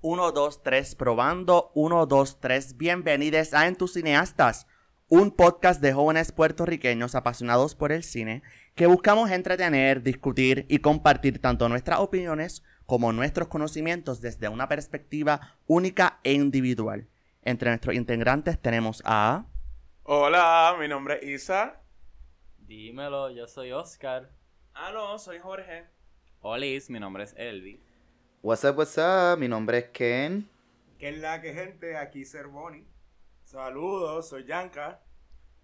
1, 2, 3, probando. 1, 2, 3. Bienvenidos a En tus cineastas, un podcast de jóvenes puertorriqueños apasionados por el cine que buscamos entretener, discutir y compartir tanto nuestras opiniones como nuestros conocimientos desde una perspectiva única e individual. Entre nuestros integrantes tenemos a... Hola, mi nombre es Isa. Dímelo, yo soy Oscar. Ah, no, soy Jorge. Olis, mi nombre es Elvi. What's up, what's up? Mi nombre es Ken. ¿Qué es la que gente? Aquí Cervoni. Saludos, soy Yanka.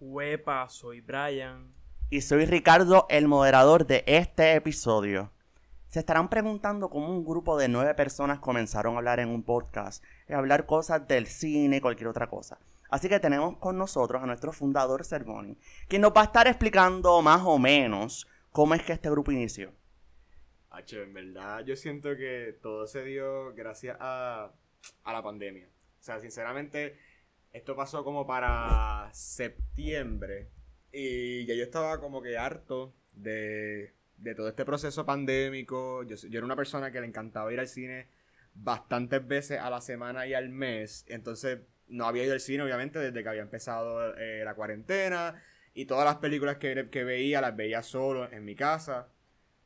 Huepa, soy Brian. Y soy Ricardo, el moderador de este episodio. Se estarán preguntando cómo un grupo de nueve personas comenzaron a hablar en un podcast, y a hablar cosas del cine y cualquier otra cosa. Así que tenemos con nosotros a nuestro fundador Cervoni, quien nos va a estar explicando más o menos cómo es que este grupo inició. H, en verdad, yo siento que todo se dio gracias a, a la pandemia. O sea, sinceramente, esto pasó como para septiembre. Y ya yo estaba como que harto de, de todo este proceso pandémico. Yo, yo era una persona que le encantaba ir al cine bastantes veces a la semana y al mes. Entonces, no había ido al cine, obviamente, desde que había empezado eh, la cuarentena. Y todas las películas que, que veía, las veía solo en mi casa.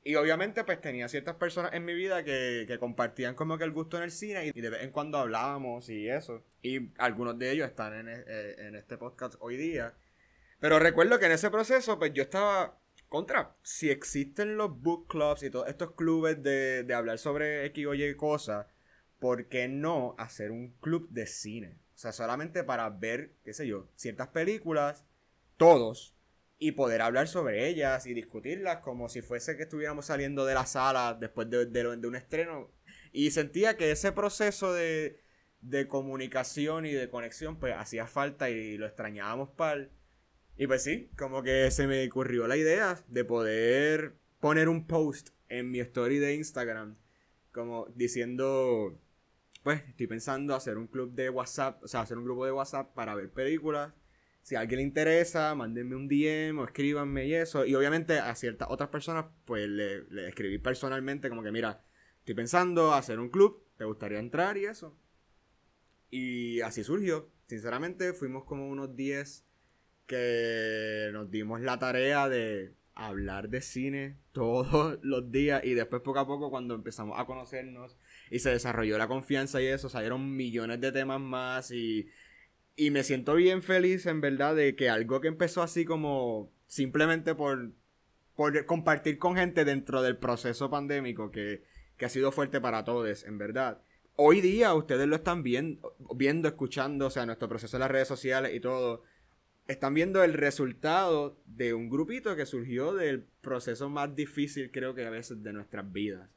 Y obviamente pues tenía ciertas personas en mi vida que, que compartían como que el gusto en el cine y de vez en cuando hablábamos y eso. Y algunos de ellos están en, eh, en este podcast hoy día. Pero recuerdo que en ese proceso pues yo estaba contra, si existen los book clubs y todos estos clubes de, de hablar sobre X o Y cosas, ¿por qué no hacer un club de cine? O sea, solamente para ver, qué sé yo, ciertas películas, todos, y poder hablar sobre ellas y discutirlas como si fuese que estuviéramos saliendo de la sala después de, de, de un estreno. Y sentía que ese proceso de, de, comunicación y de conexión pues hacía falta y lo extrañábamos par. Y pues sí, como que se me ocurrió la idea de poder poner un post en mi story de Instagram como diciendo, pues estoy pensando hacer un club de WhatsApp, o sea, hacer un grupo de WhatsApp para ver películas si a alguien le interesa, mándenme un DM o escríbanme y eso. Y obviamente a ciertas otras personas, pues le, le, escribí personalmente como que, mira, estoy pensando hacer un club, ¿te gustaría entrar y eso? Y así surgió. Sinceramente, fuimos como unos 10 que nos dimos la tarea de hablar de cine todos los días y después poco a poco cuando empezamos a conocernos y se desarrolló la confianza y eso, salieron millones de temas más y y me siento bien feliz, en verdad, de que algo que empezó así como simplemente por, por compartir con gente dentro del proceso pandémico que, que ha sido fuerte para todos, en verdad. Hoy día ustedes lo están viendo, viendo, escuchando, o sea, nuestro proceso en las redes sociales y todo. Están viendo el resultado de un grupito que surgió del proceso más difícil, creo que a veces, de nuestras vidas.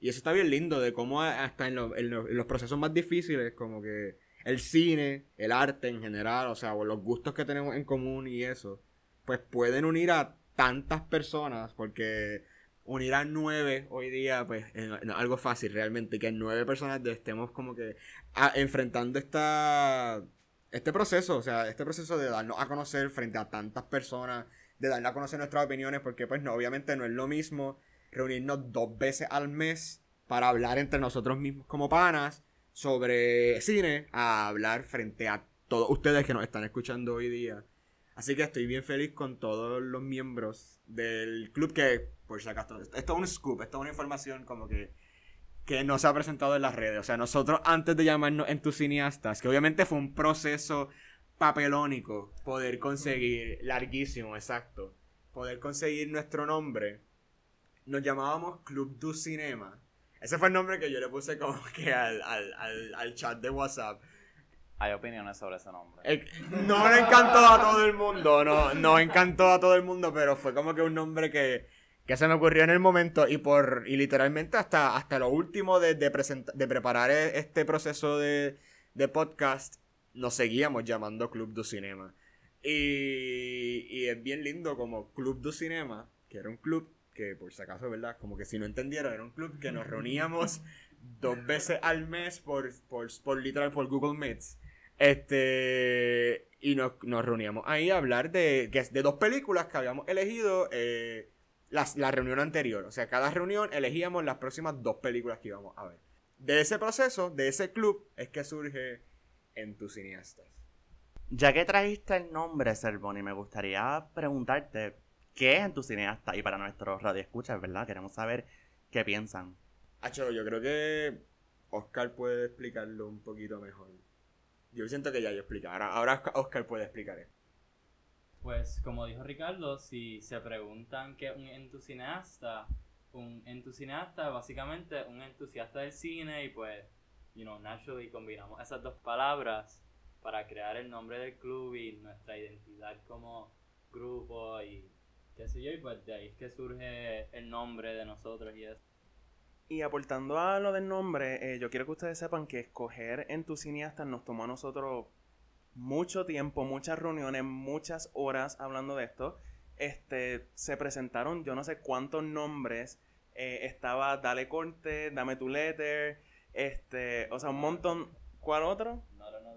Y eso está bien lindo, de cómo hasta en, lo, en, lo, en los procesos más difíciles, como que el cine, el arte en general, o sea, los gustos que tenemos en común y eso, pues pueden unir a tantas personas porque unir a nueve hoy día, pues es algo fácil realmente, que nueve personas estemos como que a, enfrentando esta, este proceso, o sea, este proceso de darnos a conocer frente a tantas personas, de darnos a conocer nuestras opiniones, porque pues no, obviamente no es lo mismo reunirnos dos veces al mes para hablar entre nosotros mismos como panas, sobre cine a hablar frente a todos ustedes que nos están escuchando hoy día. Así que estoy bien feliz con todos los miembros del club que, por si acaso, esto es un scoop, esto es una información como que, que no se ha presentado en las redes. O sea, nosotros antes de llamarnos entusiastas, que obviamente fue un proceso papelónico poder conseguir, larguísimo, exacto, poder conseguir nuestro nombre, nos llamábamos Club du Cinema. Ese fue el nombre que yo le puse como que al, al, al, al chat de WhatsApp. Hay opiniones sobre ese nombre. Eh, no le encantó a todo el mundo, no, no encantó a todo el mundo, pero fue como que un nombre que, que se me ocurrió en el momento y por y literalmente hasta, hasta lo último de, de, de preparar este proceso de, de podcast, nos seguíamos llamando Club du Cinema. Y, y es bien lindo como Club du Cinema, que era un club que por si acaso, ¿verdad? Como que si no entendieron, era un club que nos reuníamos dos veces al mes por, por, literal, por Google Meets. Este, y nos, nos reuníamos ahí a hablar de, de dos películas que habíamos elegido eh, las, la reunión anterior. O sea, cada reunión elegíamos las próximas dos películas que íbamos a ver. de ese proceso, de ese club, es que surge en tus cineastas. Ya que trajiste el nombre, Servoni, me gustaría preguntarte qué es en tu cineasta y para nuestros radioescuchas, ¿verdad? Queremos saber qué piensan. Acho, yo creo que Oscar puede explicarlo un poquito mejor. Yo siento que ya yo explico. Ahora, ahora Oscar puede explicar esto. Pues como dijo Ricardo, si se preguntan qué es un entusiasta, un entusiasta básicamente un entusiasta del cine y pues, you know, naturally combinamos esas dos palabras para crear el nombre del club y nuestra identidad como grupo y qué sé yo, y pues de ahí es que surge el nombre de nosotros y eso. Y aportando a lo del nombre, eh, yo quiero que ustedes sepan que escoger en tus cineastas nos tomó a nosotros mucho tiempo, muchas reuniones, muchas horas hablando de esto. Este, se presentaron yo no sé cuántos nombres. eh, estaba Dale Corte, Dame tu letter, este, o sea, un montón. ¿Cuál otro?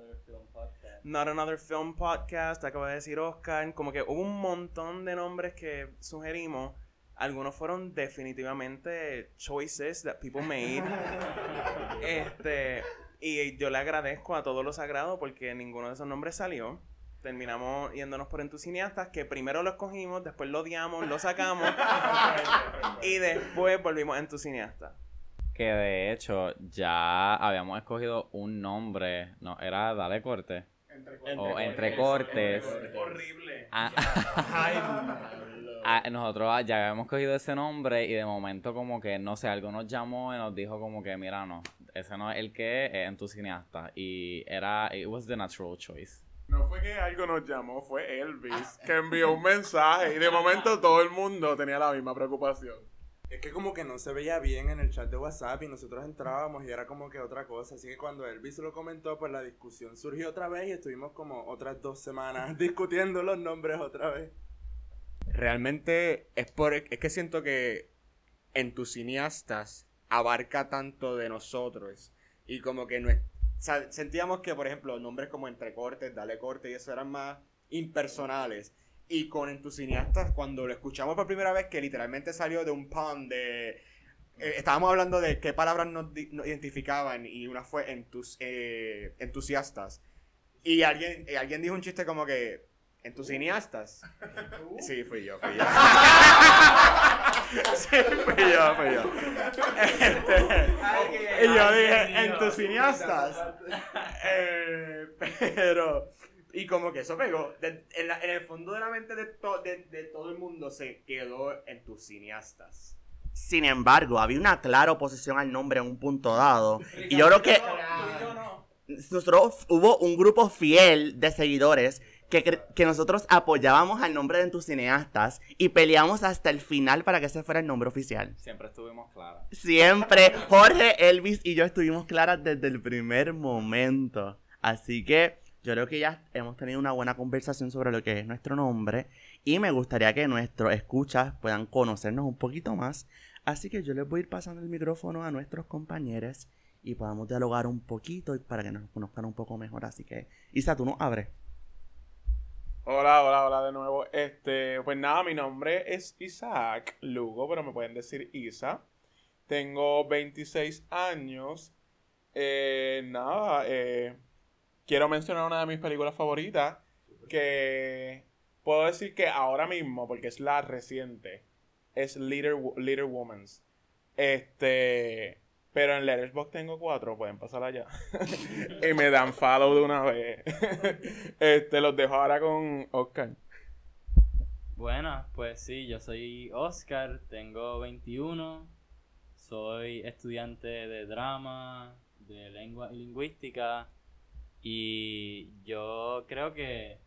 Not another film podcast. Not Another Film Podcast, acaba de decir Oscar, como que hubo un montón de nombres que sugerimos. Algunos fueron definitivamente choices that people made. este, y yo le agradezco a todos los sagrados porque ninguno de esos nombres salió. Terminamos yéndonos por entusiastas, que primero lo escogimos, después lo odiamos, lo sacamos y después volvimos a entusiastas. Que de hecho ya habíamos escogido un nombre, no, era Dale Corte. o entre cortes. Horrible. Ah, ah, nosotros ya habíamos cogido ese nombre y de momento como que, no sé, algo nos llamó y nos dijo como que, mira, no, ese no es el que es en tu cineasta. Y era, it was the natural choice. No fue que algo nos llamó, fue Elvis, que envió un mensaje y de momento todo el mundo tenía la misma preocupación. Es que como que no se veía bien en el chat de WhatsApp y nosotros entrábamos y era como que otra cosa. Así que cuando Elvis lo comentó, pues la discusión surgió otra vez y estuvimos como otras dos semanas discutiendo los nombres otra vez. Realmente es por es que siento que en tus cineastas abarca tanto de nosotros y como que no es, o sea, sentíamos que por ejemplo nombres como entrecortes, dale corte y eso eran más impersonales y con en tus cineastas cuando lo escuchamos por primera vez que literalmente salió de un pan de eh, estábamos hablando de qué palabras nos, identificaban y una fue entus, eh, entusiastas y alguien eh, alguien dijo un chiste como que en tus cineastas Sí, fui yo, fui yo. sí, fui yo, fui yo. Este, y yo dije, en tus cineastas. Eh, pero, y como que eso pegó. De- en, la- en el fondo de la mente de, to- de, de todo el mundo se quedó en tus cineastas. Sin embargo, había una clara oposición al nombre en un punto dado. Y yo creo que nosotros hubo un grupo fiel de seguidores que, que nosotros apoyábamos al nombre de tus cineastas y peleamos hasta el final para que ese fuera el nombre oficial. Siempre estuvimos claros. Siempre Jorge, Elvis y yo estuvimos claras desde el primer momento. Así que yo creo que ya hemos tenido una buena conversación sobre lo que es nuestro nombre y me gustaría que nuestros escuchas puedan conocernos un poquito más. Así que yo les voy a ir pasando el micrófono a nuestros compañeros y podamos dialogar un poquito para que nos conozcan un poco mejor. Así que, Isa, tú nos abres. Hola, hola, hola de nuevo. Este, pues nada, mi nombre es Isaac Lugo, pero me pueden decir Isa. Tengo 26 años. Eh, nada, eh, quiero mencionar una de mis películas favoritas que puedo decir que ahora mismo, porque es la reciente, es Little, Little Woman's. Este, pero en Letterboxd tengo cuatro, pueden pasar allá. y me dan follow de una vez. este, los dejo ahora con Oscar. Buenas, pues sí, yo soy Oscar, tengo 21, soy estudiante de drama, de lengua y lingüística y yo creo que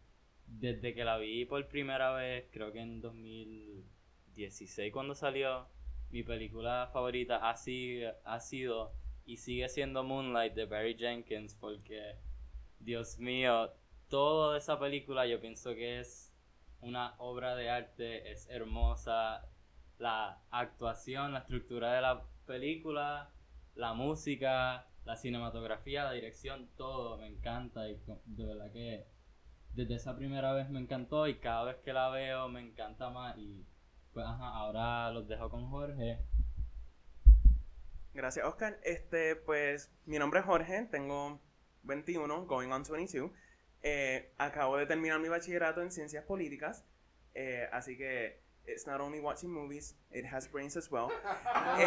desde que la vi por primera vez, creo que en 2016 cuando salió, mi película favorita ha sido, ha sido y sigue siendo Moonlight de Barry Jenkins porque, Dios mío, toda esa película yo pienso que es una obra de arte, es hermosa, la actuación, la estructura de la película, la música, la cinematografía, la dirección, todo me encanta y de verdad que desde esa primera vez me encantó y cada vez que la veo me encanta más y pues ajá, ahora los dejo con Jorge. Hola, hola, hola de nuevo. Nada, mi nombre es Isaac Lugo, pero me pueden decir Isa. Tengo 26 años. Nada, quiero mencionar una de mis películas favoritas que Gracias, Oscar. Este, pues, mi nombre es Jorge, tengo 21, going on 22. Eh, acabo de terminar mi bachillerato en ciencias políticas, eh, así que it's not only watching movies, it has brains as well. Eh,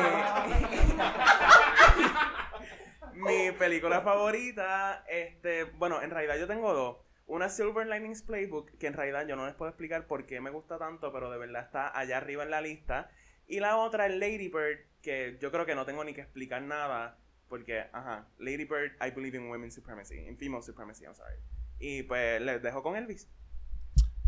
mi película favorita, este, bueno, en realidad yo tengo dos. Una Silver Linings Playbook, que en realidad yo no les puedo explicar por qué me gusta tanto, pero de verdad está allá arriba en la lista. Y la otra es Lady Bird, que yo creo que no tengo ni que explicar nada, porque, ajá, Lady Bird, I believe in women's supremacy, in female supremacy, I'm sorry. Y pues les dejo con Elvis.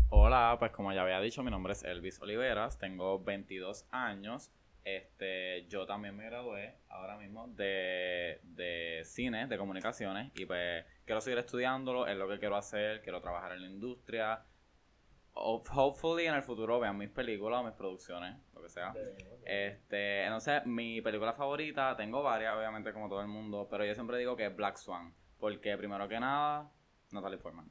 Hola, pues como ya había dicho, mi nombre es Elvis Oliveras, tengo 22 años. Este, yo también me gradué ahora mismo de, de cine, de comunicaciones, y pues quiero seguir estudiándolo, es lo que quiero hacer, quiero trabajar en la industria. Ho- Hopefully en el futuro vean mis películas o mis producciones, lo que sea. Este, entonces, mi película favorita, tengo varias, obviamente, como todo el mundo, pero yo siempre digo que es Black Swan, porque primero que nada, Natalie Portman.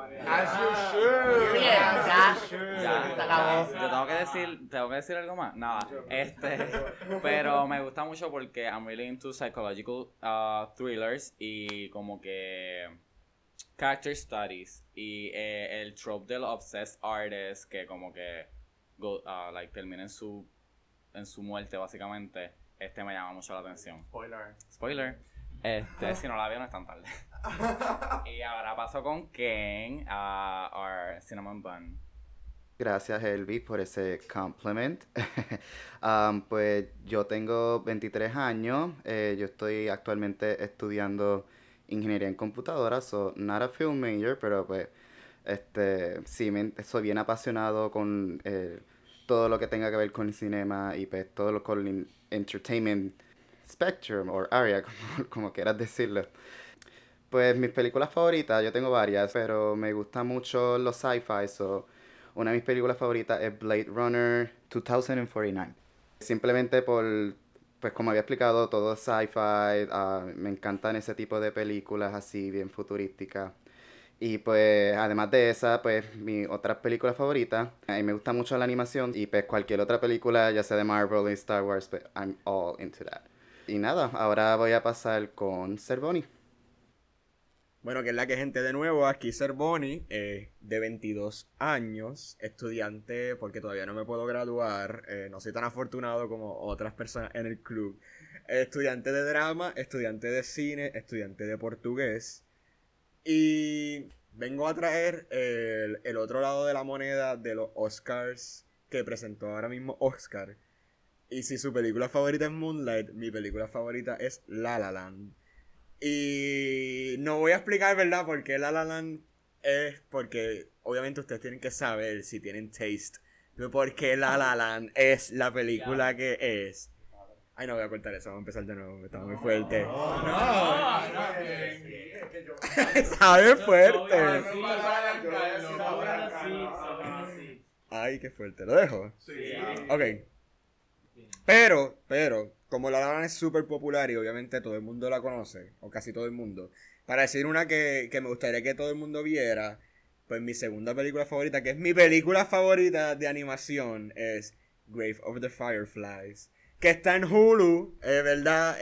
As you should. Bien, ya. Ya, Se acabó. Yo tengo que decir, tengo que decir algo más. Nada, este, pero me gusta mucho porque I'm really into psychological uh, thrillers y como que character studies y eh, el trope del obsessed artist que como que go, uh, like termina en su en su muerte básicamente. Este me llama mucho la atención. Spoiler. Spoiler. Este, si no la veo no es tan tarde. y ahora paso con Ken, uh, our cinnamon bun. Gracias, Elvis, por ese compliment. Um, pues yo tengo 23 años. eh, yo estoy actualmente estudiando ingeniería en computadoras. So, not a film major, pero pues este, sí, me, soy bien apasionado con eh, todo lo que tenga que ver con el cinema y pues todo lo con el entertainment spectrum o area, como, como quieras decirlo. Pues mis películas favoritas, yo tengo varias, pero me gustan mucho los sci-fi, so una de mis películas favoritas es Blade Runner 2049. Simplemente por, pues como había explicado, todo sci-fi, ah, me encantan ese tipo de películas así, bien futurísticas. Y pues además de esa, pues mi otra película favorita, a mí me gusta mucho la animación y pues cualquier otra película, ya sea de Marvel y Star Wars, pues I'm all into that. Y nada, ahora voy a pasar con Cervoni. Bueno, que es la que gente de nuevo, aquí Cervoni, eh, de 22 años, estudiante, porque todavía no me puedo graduar, eh, no soy tan afortunado como otras personas en el club. Eh, estudiante de drama, estudiante de cine, estudiante de portugués. Y vengo a traer el, el otro lado de la moneda de los Oscars que presentó ahora mismo Oscar. Y si su película favorita es Moonlight, mi película favorita es La La Land. Y no voy a explicar, ¿verdad? por qué La La Land es porque obviamente ustedes tienen que saber si tienen taste. de por qué La La Land es la película que es. Ay, no voy a cortar eso, vamos a empezar de nuevo, está muy fuerte. No, Sabe fuerte. Ay, qué fuerte, lo dejo. Ok. Pero, pero, como La Land es súper popular y obviamente todo el mundo la conoce, o casi todo el mundo, para decir una que, que me gustaría que todo el mundo viera, pues mi segunda película favorita, que es mi película favorita de animación, es Grave of the Fireflies. Que está en Hulu, eh, ¿verdad?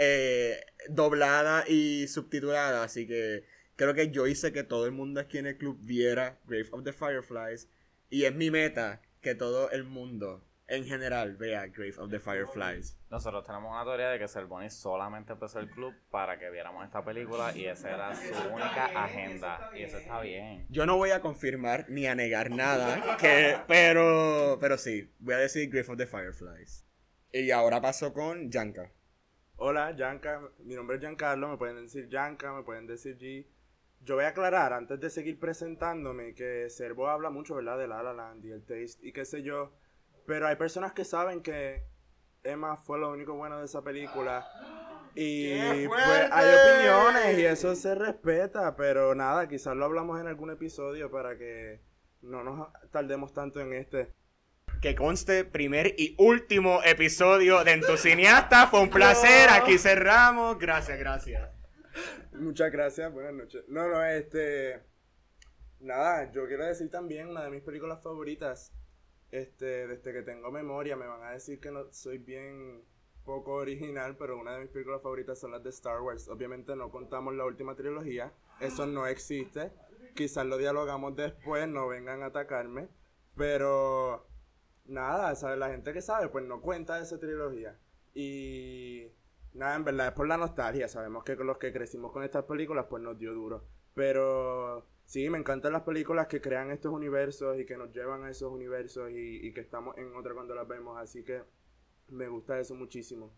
Doblada y subtitulada, así que creo que yo hice que todo el mundo aquí en el club viera Grave of the Fireflies. Y es mi meta que todo el mundo en general vea Grave of the Fireflies. Nosotros tenemos una teoría de que Cervoni solamente empezó el club para que viéramos esta película y esa era su única agenda. Y eso está bien. Yo no voy a confirmar ni a negar nada, que, pero, pero sí, voy a decir Grave of the Fireflies. Y ahora paso con Yanka. Hola, Yanka. Mi nombre es Giancarlo. Me pueden decir Yanka, me pueden decir G. Yo voy a aclarar, antes de seguir presentándome, que Servo habla mucho, ¿verdad? De La La Land y el taste y qué sé yo. Pero hay personas que saben que Emma fue lo único bueno de esa película. Y pues hay opiniones y eso se respeta. Pero nada, quizás lo hablamos en algún episodio para que no nos tardemos tanto en este. Que conste, primer y último episodio de En tu cineasta. Fue un placer, aquí cerramos. Gracias, gracias. Muchas gracias, buenas noches. No, no, este. Nada, yo quiero decir también una de mis películas favoritas. Este, desde que tengo memoria, me van a decir que no soy bien poco original, pero una de mis películas favoritas son las de Star Wars. Obviamente no contamos la última trilogía, eso no existe. Quizás lo dialogamos después, no vengan a atacarme, pero nada, ¿sabes? La gente que sabe, pues no cuenta esa trilogía. Y nada, en verdad es por la nostalgia. Sabemos que los que crecimos con estas películas, pues nos dio duro. Pero sí, me encantan las películas que crean estos universos y que nos llevan a esos universos y, que estamos en otra cuando las vemos. Así que me gusta eso muchísimo.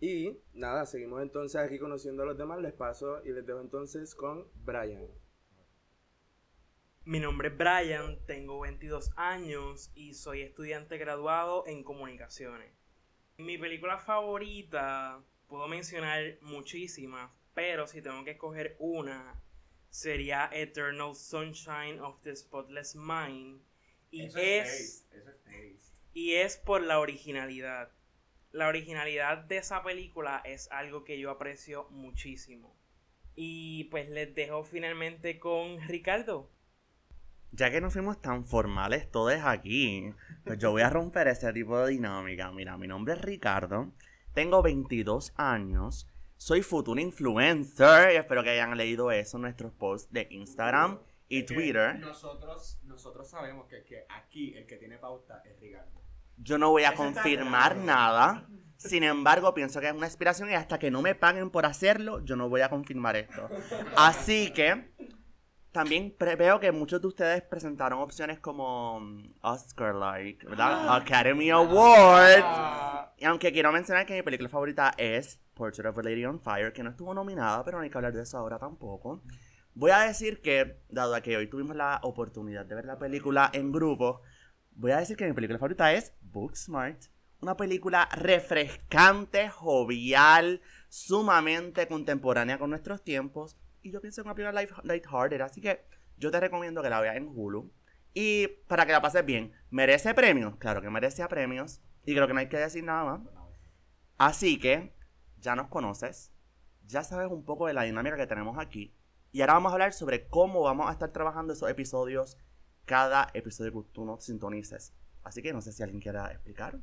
Y nada, seguimos entonces aquí conociendo a los demás. Les paso y les dejo entonces con Brian. Mi nombre es Brian, tengo 22 años y soy estudiante graduado en comunicaciones. Mi película favorita, puedo mencionar muchísimas, pero si tengo que escoger una, sería Eternal Sunshine of the Spotless Mind. Y es, y es por la originalidad. La originalidad de esa película es algo que yo aprecio muchísimo. Y pues les dejo finalmente con Ricardo. Ya que no fuimos tan formales todos aquí, pues yo voy a romper ese tipo de dinámica. Mira, mi nombre es Ricardo, tengo 22 años, soy futuro influencer y espero que hayan leído eso en nuestros posts de Instagram y Twitter. Nosotros, nosotros sabemos que, que aquí el que tiene pauta es Ricardo. Yo no voy a confirmar nada. Sin embargo, pienso que es una inspiración y hasta que no me paguen por hacerlo, yo no voy a confirmar esto. Así que también veo que muchos de ustedes presentaron opciones como mm, Oscar-like, ¿verdad? Academy Awards. Y aunque quiero mencionar que mi película favorita es Portrait of a Lady on Fire, que no estuvo nominada, pero no hay que hablar de eso ahora tampoco. Voy a decir que, dado que hoy tuvimos la oportunidad de ver la película en grupo, voy a decir que mi película favorita es Booksmart. Una película refrescante, jovial, sumamente contemporánea con nuestros tiempos. Y yo pienso es una película light- lighthearted, así que yo te recomiendo que la veas en Hulu. Y para que la pases bien, ¿merece premios? Claro que merece premios. Y creo que no hay que decir nada más. Así que ya nos conoces, ya sabes un poco de la dinámica que tenemos aquí. Y ahora vamos a hablar sobre cómo vamos a estar trabajando esos episodios, cada episodio que tú nos sintonices. Así que no sé si alguien quiera explicar.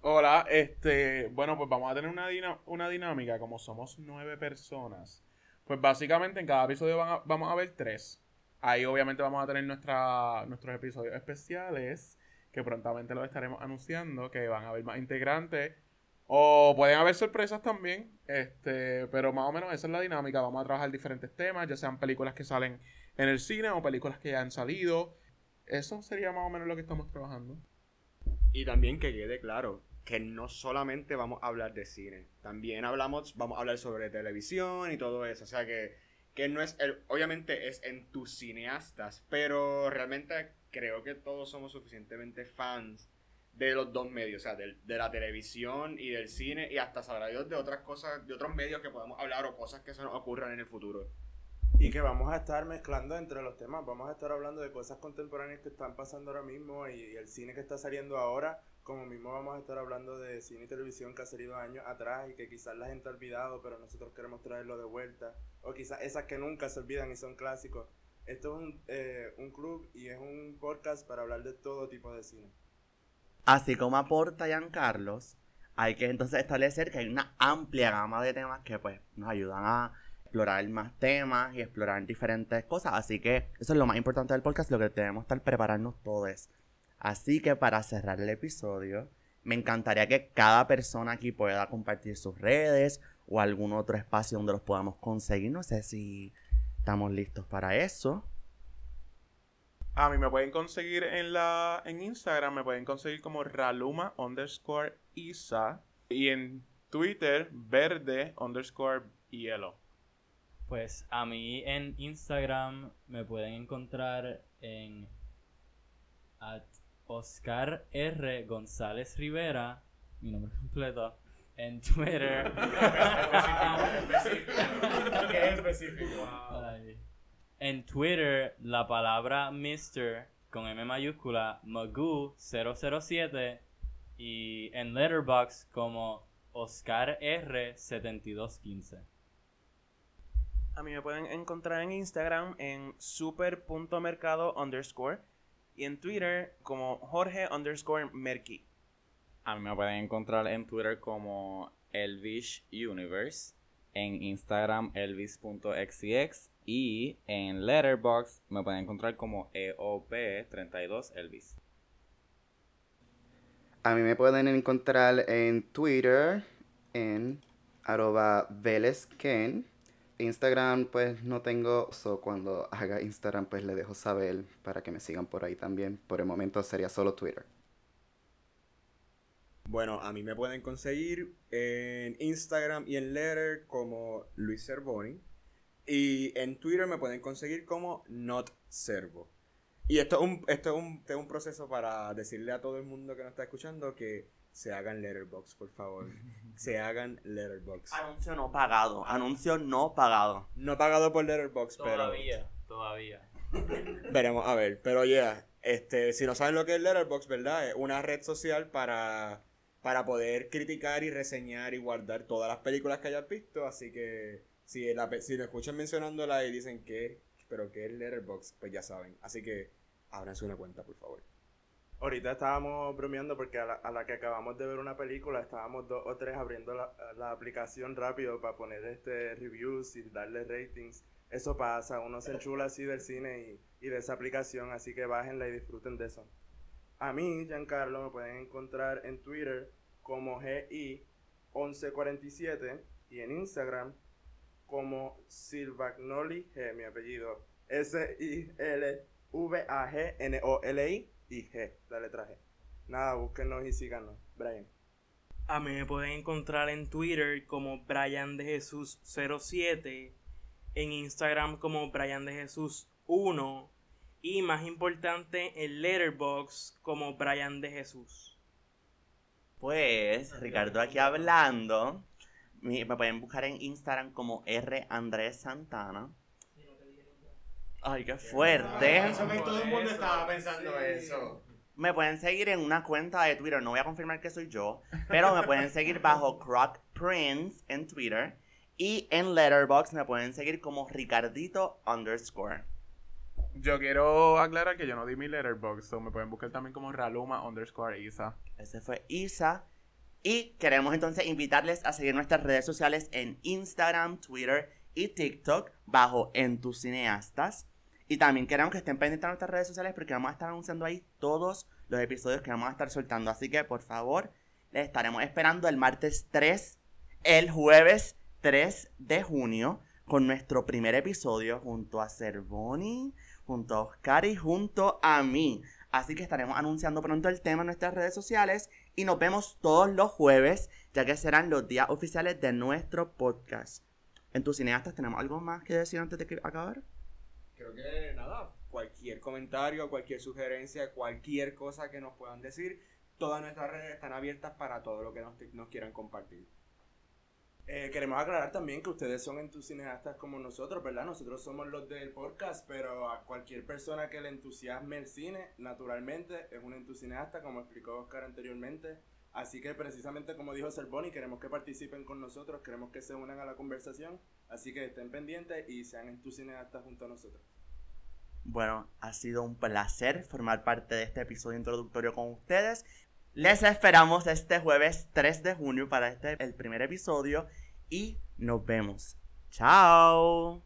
Hola, este, bueno, pues vamos a tener una, dinámica, como somos nueve personas. Pues básicamente en cada episodio vamos a ver tres. Ahí obviamente vamos a tener nuestros episodios especiales, que prontamente los estaremos anunciando, que van a haber más integrantes. O pueden haber sorpresas también, este, pero más o menos esa es la dinámica. Vamos a trabajar diferentes temas, ya sean películas que salen en el cine o películas que ya han salido. Eso sería más o menos lo que estamos trabajando. Y también que quede claro que no solamente vamos a hablar de cine, también hablamos, vamos a hablar sobre televisión y todo eso. O sea que, que no es, el, obviamente es en tus cineastas, pero realmente creo que todos somos suficientemente fans de los dos medios, o sea, del- de, la televisión y del cine y hasta sabrá Dios de otras cosas, de otros medios que podemos hablar o cosas que se nos ocurran en el futuro. Y que vamos a estar mezclando entre los temas, vamos a estar hablando de cosas contemporáneas que están pasando ahora mismo y, y el cine que está saliendo ahora, como mismo vamos a estar hablando de cine y televisión que ha salido años atrás y que quizás la gente ha olvidado, pero nosotros queremos traerlo de vuelta, o quizás esas que nunca se olvidan y son clásicos. Esto es un, eh, un club y es un podcast para hablar de todo tipo de cine. Así como aporta Carlos, hay que entonces establecer que hay una amplia gama de temas que pues nos ayudan a explorar más temas y explorar diferentes cosas. Así que eso es lo más importante del podcast, lo que debemos estar prepararnos todos. Así que para cerrar el episodio, me encantaría que cada persona aquí pueda compartir sus redes o algún otro espacio donde los podamos conseguir. No sé si estamos listos para eso. A mí me pueden conseguir en la en Instagram, me pueden conseguir como Raluma underscore Isa. Y en Twitter, verde underscore hielo. Pues a mí en Instagram me pueden encontrar en at Oscar R. González Rivera, mi nombre completo, en Twitter. ¿Qué específico? Ay. En Twitter, la palabra Mr. con M mayúscula, Magoo007 y en Letterboxd como Oscar R7215. A mí me pueden encontrar en Instagram en super.mercado underscore y en Twitter como Jorge underscore Merki. A mí me pueden encontrar en Twitter como Elvish Universe, en Instagram elvis.xcx y en Letterboxd me pueden encontrar como E EOP32Elvis. A mí me pueden encontrar en Twitter en arroba velezken. Instagram pues no tengo, so cuando haga Instagram pues le dejo saber para que me sigan por ahí también. Por el momento sería solo Twitter. Bueno, a mí me pueden conseguir en Instagram y en Letter como Luis Cervoni. Y en Twitter me pueden conseguir como Not Servo. Y esto es, un, esto, es un, esto es un proceso para decirle a todo el mundo que nos está escuchando que se hagan letterbox, por favor. se hagan letterbox. Anuncio no pagado. Anuncio no pagado. No pagado por letterbox, pero Todavía, todavía. veremos a ver. Pero ya, este, si no saben lo que es letterbox, ¿verdad? Es una red social para, para poder criticar y reseñar y guardar todas las películas que hayas visto. Así que si, la, si lo escuchan mencionándola y dicen que, pero que es letterbox, pues ya saben. Así que ábranse una cuenta, por favor. Ahorita estábamos bromeando porque a la, a la que acabamos de ver una película estábamos dos o tres abriendo la, la aplicación rápido para poner este reviews y darle ratings. Eso pasa, uno se enchula así del cine y, y de esa aplicación, así que bájenla y disfruten de eso. A mí, Giancarlo, me pueden encontrar en Twitter como GI1147 y en Instagram como Silvagnoli G, mi apellido. S-I-L-V-A-G-N-O-L-I y G, la letra G. Nada, búsquenos y síganos. Brian. A mí me pueden encontrar en Twitter como Brian de Jesús 07, en Instagram como Brian de Jesús 1 y más importante en Letterboxd como Brian de Jesús. Pues, Ricardo aquí hablando. Me pueden buscar en Instagram como R. Andrés Santana. Ay, qué fuerte. todo el mundo estaba pensando eso. Me pueden seguir en una cuenta de Twitter, no voy a confirmar que soy yo, pero me pueden seguir bajo Croc Prince en Twitter. Y en Letterboxd me pueden seguir como Ricardito underscore. Yo quiero aclarar que yo no di mi letterbox, so me pueden buscar también como Raluma underscore Isa. Ese fue Isa. Y queremos entonces invitarles a seguir nuestras redes sociales en Instagram, Twitter y TikTok bajo En. Y también queremos que estén pendientes de nuestras redes sociales porque vamos a estar anunciando ahí todos los episodios que vamos a estar soltando. Así que por favor, les estaremos esperando el martes 3, el jueves 3 de junio con nuestro primer episodio junto a Cervoni, junto a Oscar y junto a mí. Así que estaremos anunciando pronto el tema en nuestras redes sociales y nos vemos todos los jueves, ya que serán los días oficiales de nuestro podcast. En tus cineastas, ¿tenemos algo más que decir antes de acabar? Creo que nada, cualquier comentario, cualquier sugerencia, cualquier cosa que nos puedan decir, todas nuestras redes están abiertas para todo lo que nos quieran compartir. Eh, queremos aclarar también que ustedes son entusiastas como nosotros, ¿verdad? Nosotros somos los del podcast, pero a cualquier persona que le entusiasme el cine, naturalmente es un entusiasta, como explicó Oscar anteriormente. Así que precisamente como dijo Cervoni, queremos que participen con nosotros, queremos que se unan a la conversación, así que estén pendientes y sean entusiastas junto a nosotros. Bueno, ha sido un placer formar parte de este episodio introductorio con ustedes. Les esperamos este jueves 3 de junio para este el primer episodio y nos vemos. Chao.